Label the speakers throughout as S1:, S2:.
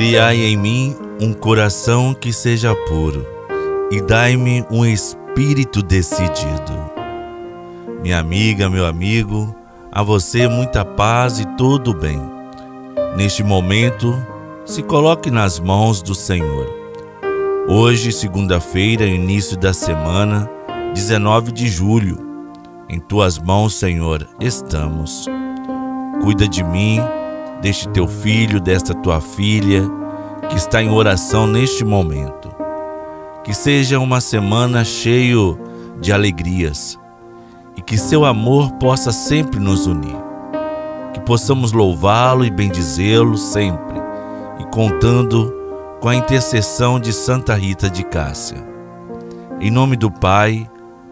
S1: Criai em mim um coração que seja puro e dai-me um espírito decidido. Minha amiga, meu amigo, a você muita paz e todo bem. Neste momento, se coloque nas mãos do Senhor. Hoje, segunda-feira, início da semana, 19 de julho. Em tuas mãos, Senhor, estamos. Cuida de mim, deste teu filho, desta tua filha, que está em oração neste momento. Que seja uma semana cheio de alegrias e que seu amor possa sempre nos unir. Que possamos louvá-lo e bendizê-lo sempre e contando com a intercessão de Santa Rita de Cássia. Em nome do Pai,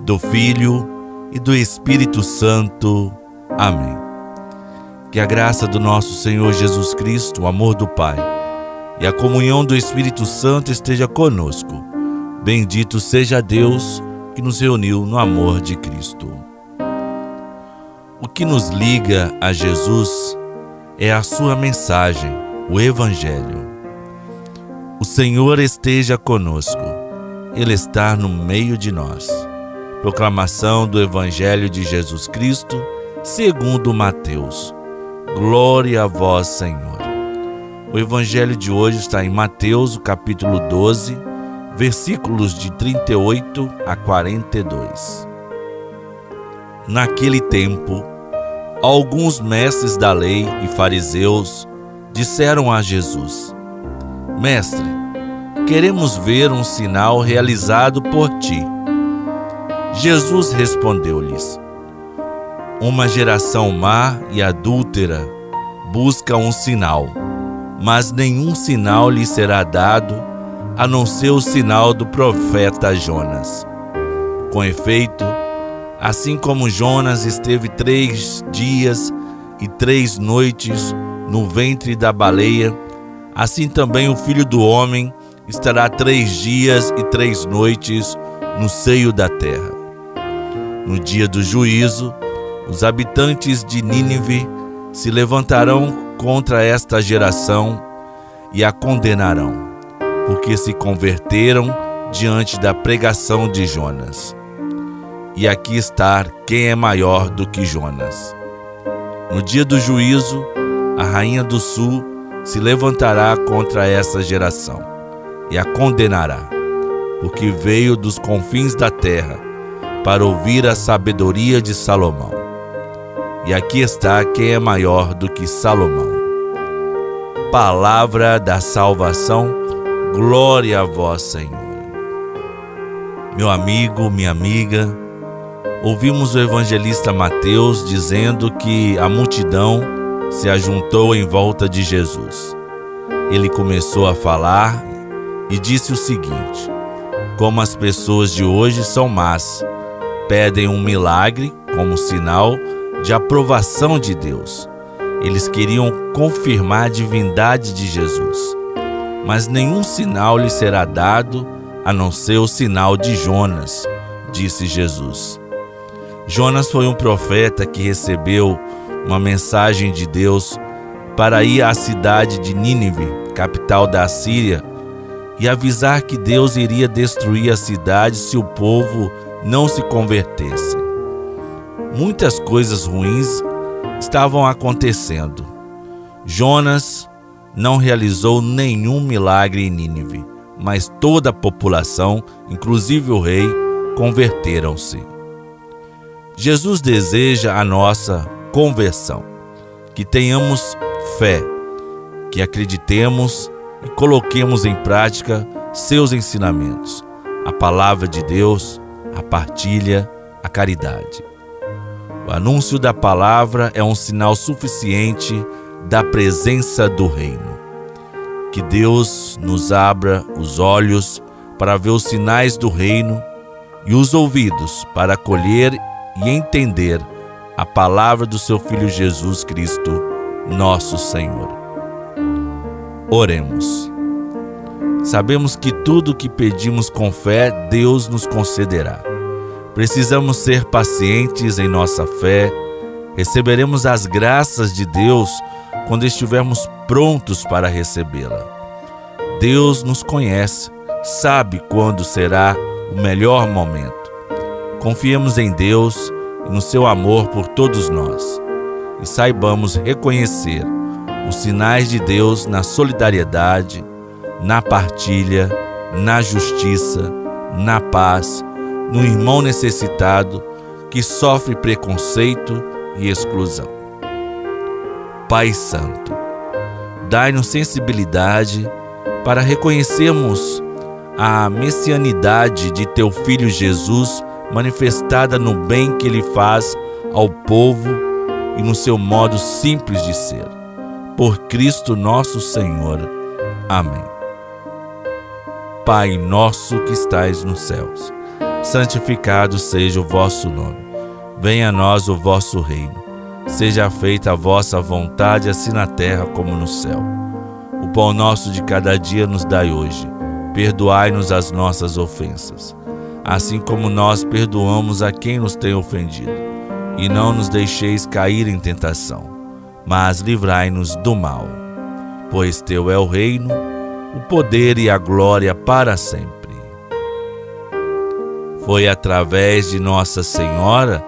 S1: do Filho e do Espírito Santo. Amém. Que a graça do nosso Senhor Jesus Cristo, o amor do Pai e a comunhão do Espírito Santo esteja conosco. Bendito seja Deus que nos reuniu no amor de Cristo. O que nos liga a Jesus é a sua mensagem o Evangelho. O Senhor esteja conosco, Ele está no meio de nós. Proclamação do Evangelho de Jesus Cristo, segundo Mateus. Glória a vós, Senhor. O Evangelho de hoje está em Mateus, capítulo 12, versículos de 38 a 42. Naquele tempo, alguns mestres da lei e fariseus disseram a Jesus: Mestre, queremos ver um sinal realizado por ti. Jesus respondeu-lhes: Uma geração má e adúltera busca um sinal, mas nenhum sinal lhe será dado a não ser o sinal do profeta Jonas. Com efeito, assim como Jonas esteve três dias e três noites no ventre da baleia, assim também o filho do homem estará três dias e três noites no seio da terra. No dia do juízo, os habitantes de Nínive se levantarão contra esta geração e a condenarão, porque se converteram diante da pregação de Jonas. E aqui está quem é maior do que Jonas. No dia do juízo, a rainha do sul se levantará contra essa geração e a condenará, porque veio dos confins da terra para ouvir a sabedoria de Salomão. E aqui está quem é maior do que Salomão. Palavra da salvação, glória a vós, Senhor. Meu amigo, minha amiga, ouvimos o evangelista Mateus dizendo que a multidão se ajuntou em volta de Jesus. Ele começou a falar e disse o seguinte: Como as pessoas de hoje são más, pedem um milagre como sinal de aprovação de Deus. Eles queriam confirmar a divindade de Jesus, mas nenhum sinal lhe será dado a não ser o sinal de Jonas, disse Jesus. Jonas foi um profeta que recebeu uma mensagem de Deus para ir à cidade de Nínive, capital da Síria, e avisar que Deus iria destruir a cidade se o povo não se convertesse. Muitas coisas ruins estavam acontecendo. Jonas não realizou nenhum milagre em Nínive, mas toda a população, inclusive o rei, converteram-se. Jesus deseja a nossa conversão. Que tenhamos fé, que acreditemos e coloquemos em prática seus ensinamentos, a palavra de Deus, a partilha, a caridade. O anúncio da palavra é um sinal suficiente da presença do Reino. Que Deus nos abra os olhos para ver os sinais do Reino e os ouvidos para acolher e entender a palavra do seu Filho Jesus Cristo, nosso Senhor. Oremos. Sabemos que tudo o que pedimos com fé, Deus nos concederá. Precisamos ser pacientes em nossa fé. Receberemos as graças de Deus quando estivermos prontos para recebê-la. Deus nos conhece, sabe quando será o melhor momento. Confiemos em Deus e no seu amor por todos nós e saibamos reconhecer os sinais de Deus na solidariedade, na partilha, na justiça, na paz, no irmão necessitado que sofre preconceito e exclusão. Pai Santo, dai-nos sensibilidade para reconhecermos a messianidade de teu Filho Jesus manifestada no bem que ele faz ao povo e no seu modo simples de ser. Por Cristo nosso Senhor. Amém. Pai nosso que estais nos céus, santificado seja o vosso nome. Venha a nós o vosso reino. Seja feita a vossa vontade, assim na terra como no céu. O pão nosso de cada dia nos dai hoje. Perdoai-nos as nossas ofensas, assim como nós perdoamos a quem nos tem ofendido. E não nos deixeis cair em tentação, mas livrai-nos do mal. Pois teu é o reino, o poder e a glória para sempre. Foi através de Nossa Senhora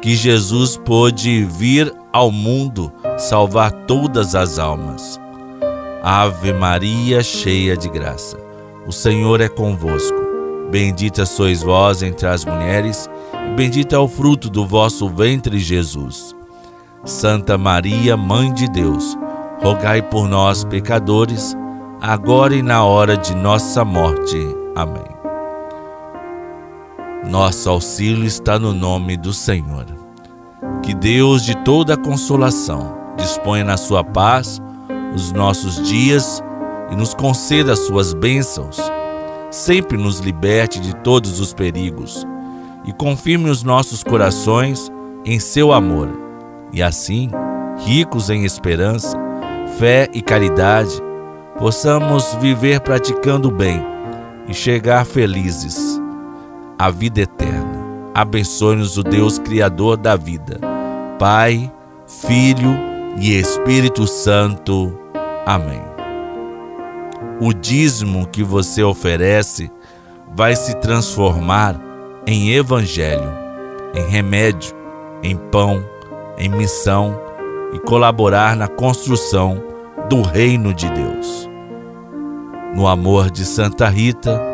S1: que Jesus pôde vir ao mundo salvar todas as almas. Ave Maria, cheia de graça, o Senhor é convosco. Bendita sois vós entre as mulheres, e bendito é o fruto do vosso ventre, Jesus. Santa Maria, Mãe de Deus, rogai por nós, pecadores, agora e na hora de nossa morte. Amém. Nosso auxílio está no nome do Senhor. Que Deus de toda consolação disponha na sua paz os nossos dias e nos conceda suas bênçãos. Sempre nos liberte de todos os perigos e confirme os nossos corações em seu amor. E assim, ricos em esperança, fé e caridade, possamos viver praticando o bem e chegar felizes à vida eterna. Abençoe-nos o Deus Criador da vida, Pai, Filho e Espírito Santo. Amém. O dízimo que você oferece vai se transformar em evangelho, em remédio, em pão, em missão e colaborar na construção do reino de Deus. No amor de Santa Rita,